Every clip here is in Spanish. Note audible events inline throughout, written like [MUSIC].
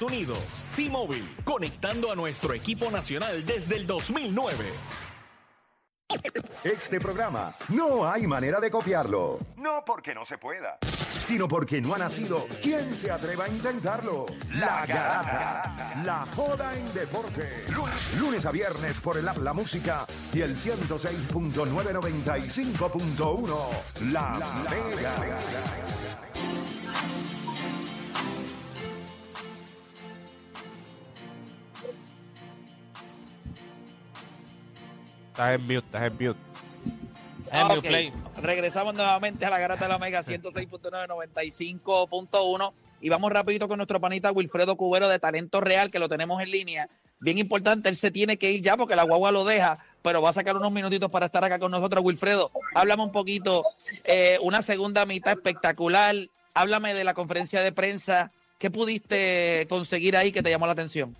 Unidos. T-Mobile, conectando a nuestro equipo nacional desde el 2009. Este programa no hay manera de copiarlo. No porque no se pueda, sino porque no ha nacido. ¿Quién se atreva a intentarlo? La Garata. La joda en deporte. Lunes, a viernes por el app La Música y el 106.995.1. La, Mega. Estás en mute, estás en mute. Ah, En mute ok. play. Regresamos nuevamente a la garata de la Mega 106.9, 95.1 y vamos rapidito con nuestro panita Wilfredo Cubero de Talento Real que lo tenemos en línea. Bien importante, él se tiene que ir ya porque la guagua lo deja, pero va a sacar unos minutitos para estar acá con nosotros. Wilfredo, háblame un poquito, eh, una segunda mitad espectacular. Háblame de la conferencia de prensa. ¿Qué pudiste conseguir ahí que te llamó la atención?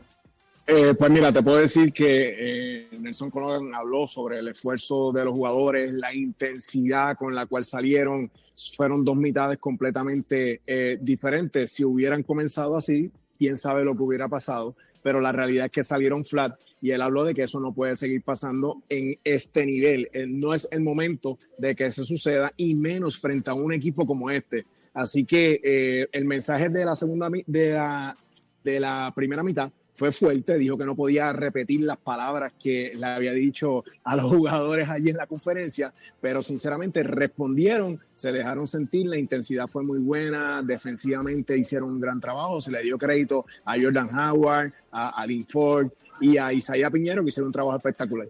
Eh, pues mira, te puedo decir que eh, Nelson Colón habló sobre el esfuerzo de los jugadores, la intensidad con la cual salieron. Fueron dos mitades completamente eh, diferentes. Si hubieran comenzado así, quién sabe lo que hubiera pasado. Pero la realidad es que salieron flat y él habló de que eso no puede seguir pasando en este nivel. Eh, no es el momento de que eso suceda y menos frente a un equipo como este. Así que eh, el mensaje de la segunda de la, de la primera mitad fue fuerte, dijo que no podía repetir las palabras que le había dicho a los jugadores allí en la conferencia, pero sinceramente respondieron, se dejaron sentir, la intensidad fue muy buena, defensivamente hicieron un gran trabajo, se le dio crédito a Jordan Howard, a Alin Ford y a Isaiah Piñero que hicieron un trabajo espectacular.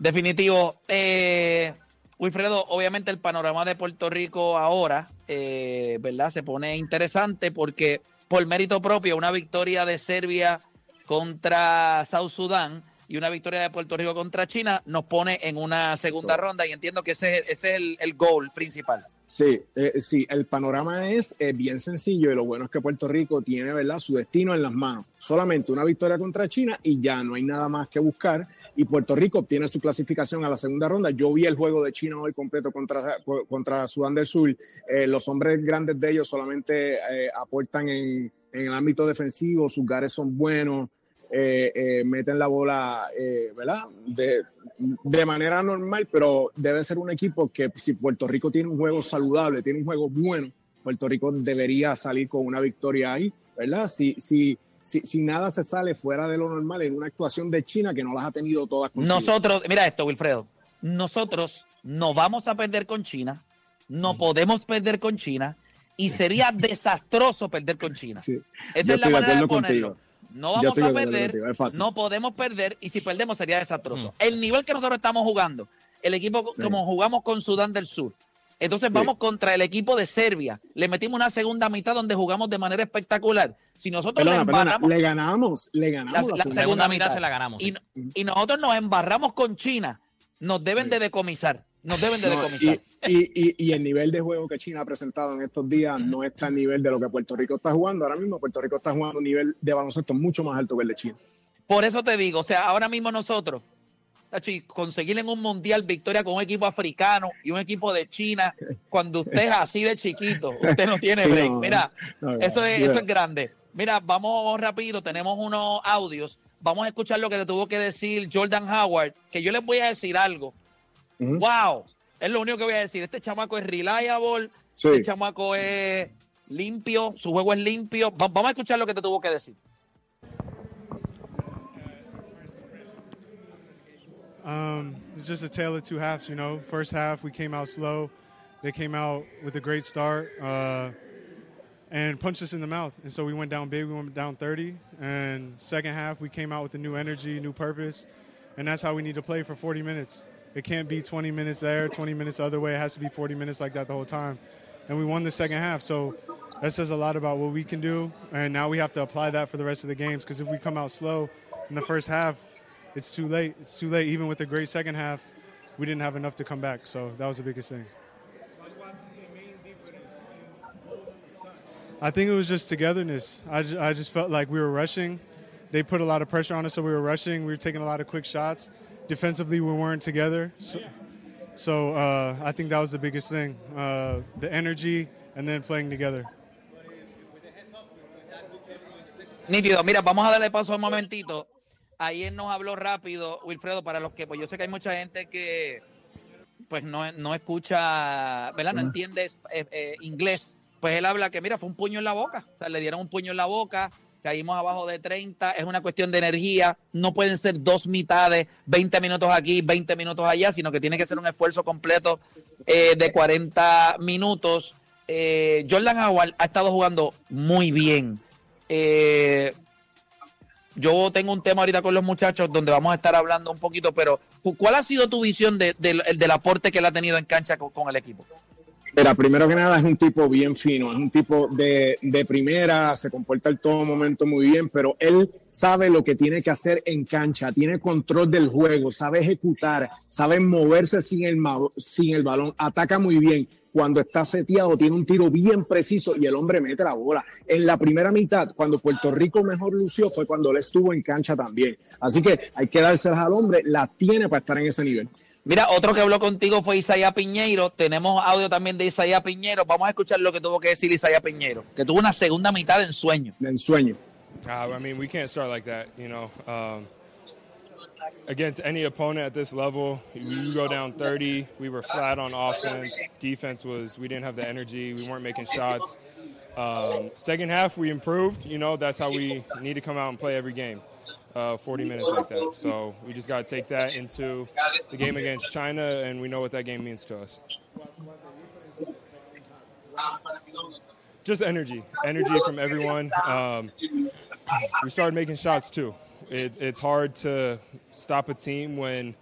Definitivo. Eh, Wilfredo, obviamente el panorama de Puerto Rico ahora, eh, ¿verdad? Se pone interesante porque por mérito propio, una victoria de Serbia contra South Sudán y una victoria de Puerto Rico contra China nos pone en una segunda ronda y entiendo que ese, es- ese es el, el goal principal. Sí, eh, sí, el panorama es eh, bien sencillo y lo bueno es que Puerto Rico tiene, ¿verdad?, su destino en las manos. Solamente una victoria contra China y ya no hay nada más que buscar. Y Puerto Rico obtiene su clasificación a la segunda ronda. Yo vi el juego de China hoy completo contra, contra Sudán del Sur. Eh, los hombres grandes de ellos solamente eh, aportan en, en el ámbito defensivo, sus gares son buenos. eh, eh, meten la bola, ¿verdad? De, de manera normal, pero debe ser un equipo que si Puerto Rico tiene un juego saludable, tiene un juego bueno, Puerto Rico debería salir con una victoria ahí, ¿verdad? Si, si, si, si nada se sale fuera de lo normal en una actuación de China que no las ha tenido todas consigo. Nosotros, mira esto, Wilfredo, nosotros no vamos a perder con China, no podemos perder con China y sería [LAUGHS] desastroso perder con China. Sí. Esa Yo es la de manera de ponerlo. contigo. No vamos a perder, contigo, no podemos perder y si perdemos sería desastroso. El nivel que nosotros estamos jugando, el equipo Sí. como jugamos con Sudán del Sur, entonces Sí. vamos contra el equipo de Serbia, le metimos una segunda mitad donde jugamos de manera espectacular. Si nosotros Perdona, le perdona, le ganamos, le ganamos La- la, la segunda. Segunda mitad se la ganamos. y, sí. no- y nosotros nos embarramos con China, nos deben de decomisar, nos deben de No, decomisar. y, y, y, y el nivel de juego que China ha presentado en estos días no está al nivel de lo que Puerto Rico está jugando. Ahora mismo Puerto Rico está jugando un nivel de baloncesto mucho más alto que el de China. Por eso te digo, o sea, ahora mismo nosotros, Tachi, conseguir en un mundial victoria con un equipo africano y un equipo de China, cuando usted es así de chiquito, usted no tiene Sí, break. no, Mira, no, eso es, eso es grande. Mira, vamos rápido, tenemos unos audios. Vamos a escuchar lo que te tuvo que decir Jordan Howard, que yo les voy a decir algo. Wow, es lo único que voy a decir. Este chamaco es reliable, Sí. este chamaco es limpio, su juego es limpio. Va- vamos a escuchar lo que te tuvo que decir. Um, it's just a tale of two halves, you know. First half, we came out slow. They came out with a great start uh, and punched us in the mouth. And so we went down big. We went down 30. And second half, we came out with a new energy, new purpose. And that's how we need to play for 40 minutes. It can't be 20 minutes there, 20 minutes the other way. It has to be 40 minutes like that the whole time. And we won the second half. So that says a lot about what we can do. And now we have to apply that for the rest of the games because if we come out slow in the first half, it's too late. It's too late. Even with the great second half, we didn't have enough to come back. So that was the biggest thing. I think it was just togetherness. I just, I just felt like we were rushing. They put a lot of pressure on us, so we were rushing. We were taking a lot of quick shots. Defensively, we weren't together. So, so uh, I think that was the biggest thing the energy and then playing together. Nítido, mira, vamos a darle paso un momentito. Ayer nos habló rápido, Wilfredo, para los que, pues yo sé que hay mucha gente que pues no, no escucha, ¿verdad? No entiende eh, eh, inglés. Pues él habla que, mira, fue un puño en la boca. O sea, le dieron un puño en la boca, caímos abajo de 30, es una cuestión de energía. No pueden ser dos mitades, 20 minutos aquí, 20 minutos allá, sino que tiene que ser un esfuerzo completo eh, de 40 minutos. Jordan Howard ha estado jugando muy bien. Yo tengo un tema ahorita con los muchachos donde vamos a estar hablando un poquito, pero ¿Cuál ha sido tu visión de, del aporte que él ha tenido en cancha con, el equipo? Mira, primero que nada es un tipo bien fino, es un tipo de, primera, se comporta en todo momento muy bien, pero él sabe lo que tiene que hacer en cancha, tiene control del juego, sabe ejecutar, sabe moverse sin el, sin el balón, ataca muy bien cuando está seteado, tiene un tiro bien preciso y el hombre mete la bola. En la primera mitad, cuando Puerto Rico mejor lució, fue cuando él estuvo en cancha también. Así que hay que dárselas al hombre, la tiene para estar en ese nivel. Mira, otro que habló contigo fue Isaías Piñeiro. Tenemos audio también de Isaías Piñeiro. Vamos a escuchar lo que tuvo que decir Isaías Piñeiro, que tuvo una segunda mitad de ensueño. De ensueño. Uh, I mean, we can't start like that, you know. Um, against any opponent at this level, you go down 30. We were flat on offense. Defense was, we didn't have the energy. We weren't making shots. Um, second half, we improved. You know, that's how we need to come out and play every game. Uh, 40 minutes like that. So we just got to take that into the game against China, and we know what that game means to us. Just energy, energy from everyone. Um, we started making shots too it's it's hard to stop a team when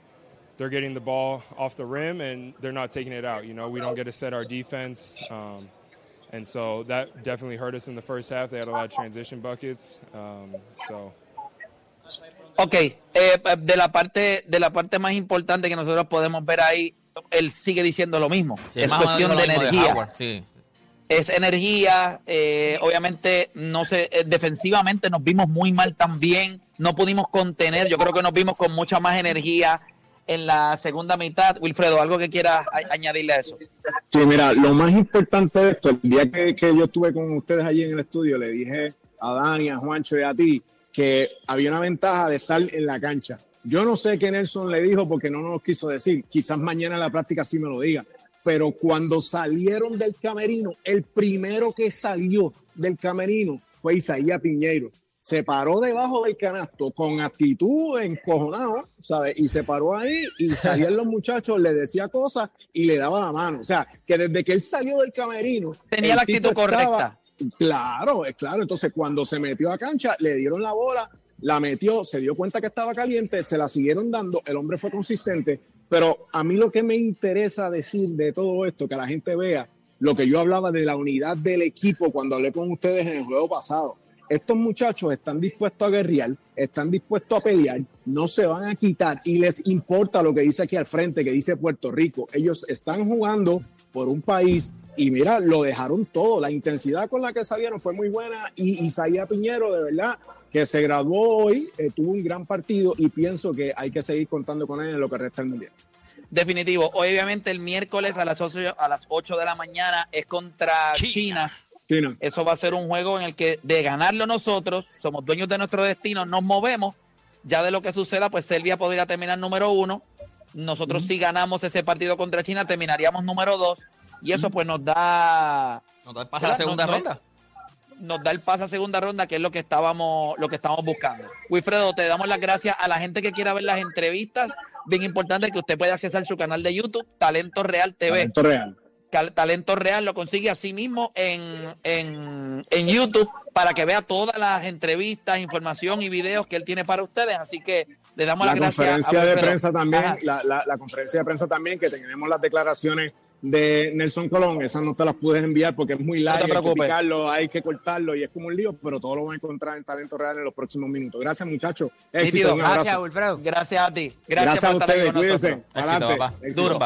they're getting the ball off the rim and they're not taking it out. You know, we don't get to set our defense. Um, and so that definitely hurt us in the first half. They had a lot of transition buckets. Um, so. Ok, eh, de la parte de la parte más importante que nosotros podemos ver ahí, él sigue diciendo lo mismo. Sí, es cuestión de energía. De Howard, sí es energía. Eh, obviamente, no sé, eh, defensivamente nos vimos muy mal también. No pudimos contener. Yo creo que nos vimos con mucha más energía en la segunda mitad. Wilfredo, ¿algo que quieras añadirle a eso? Sí, mira, lo más importante de esto, el día que, que yo estuve con ustedes allí en el estudio, le dije a Dani, a Juancho y a ti que había una ventaja de estar en la cancha. Yo no sé qué Nelson le dijo porque no nos quiso decir. Quizás mañana en la práctica sí me lo diga pero cuando salieron del camerino, el primero que salió del camerino fue Isaías Piñeiro. Se paró debajo del canasto con actitud encojonado, ¿sabes? Y se paró ahí y salían los muchachos, le decía cosas y le daba la mano. O sea, que desde que él salió del camerino. Tenía la actitud correcta. Claro, es claro. Entonces, cuando se metió a cancha, le dieron la bola, la metió, se dio cuenta que estaba caliente, se la siguieron dando, el hombre fue consistente pero a mí lo que me interesa decir de todo esto, que la gente vea lo que yo hablaba de la unidad del equipo cuando hablé con ustedes en el juego pasado. Estos muchachos están dispuestos a guerrear, están dispuestos a pelear, no se van a quitar y les importa lo que dice aquí al frente, que dice Puerto Rico. Ellos están jugando por un país y mira, lo dejaron todo. La intensidad con la que salieron fue muy buena y Isaías Piñero, de verdad, que se graduó hoy, eh, tuvo un gran partido y pienso que hay que seguir contando con él en lo que resta del mundial. Definitivo. Obviamente el miércoles a las 8, a las 8 de la mañana es contra China. China. Eso va a ser un juego en el que de ganarlo nosotros, somos dueños de nuestro destino, nos movemos. Ya de lo que suceda, pues Serbia podría terminar número uno. Nosotros si ganamos ese partido contra China, terminaríamos número dos. Y eso pues nos da... Nos da el la segunda ronda nos da el paso a segunda ronda, que es lo que estábamos, lo que estamos buscando. Wilfredo, te damos las gracias a la gente que quiera ver las entrevistas. Bien importante que usted pueda acceder a su canal de YouTube, Talento Real TV. Talento Real. Talento Real lo consigue así mismo en, en, en, YouTube para que vea todas las entrevistas, información y videos que él tiene para ustedes. Así que le damos las gracias. Conferencia de prensa también, la, la, la, conferencia de prensa también, que tenemos las declaraciones de Nelson Colón, esas no te las puedes enviar porque es muy largo, hay que picarlo, hay que cortarlo y es como un lío, pero todo lo van a encontrar en Talento Real en los próximos minutos. Gracias, muchachos. gracias, Wilfredo. Gracias a ti. Gracias, a ustedes, cuídense. Duro.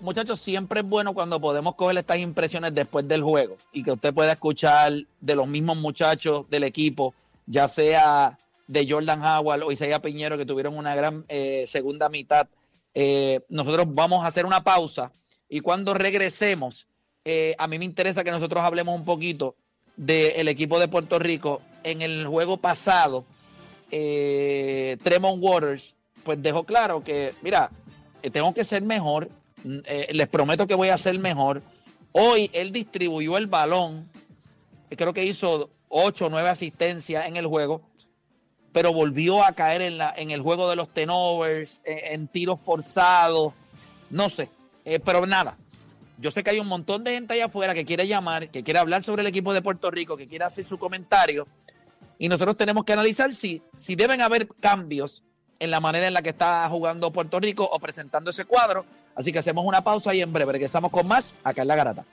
muchachos, siempre es bueno cuando podemos coger estas impresiones después del juego y que usted pueda escuchar de los mismos muchachos del equipo, ya sea de Jordan Howard o Isaiah Piñero, que tuvieron una gran eh, segunda mitad. Eh, nosotros vamos a hacer una pausa y cuando regresemos, eh, a mí me interesa que nosotros hablemos un poquito del equipo de Puerto Rico en el juego pasado, eh, Tremont Waters, pues dejó claro que, mira, eh, tengo que ser mejor, mm, les prometo que voy a ser mejor. Hoy él distribuyó el balón, creo que hizo ocho o nueve asistencias en el juego, pero volvió a caer en, la, en el juego de los tenovers, en, en tiros forzados, no sé, eh, pero nada. Yo sé que hay un montón de gente allá afuera que quiere llamar, que quiere hablar sobre el equipo de Puerto Rico, que quiere hacer su comentario. Y nosotros tenemos que analizar si, si deben haber cambios en la manera en la que está jugando Puerto Rico o presentando ese cuadro. Así que hacemos una pausa y en breve regresamos con más acá en la garata.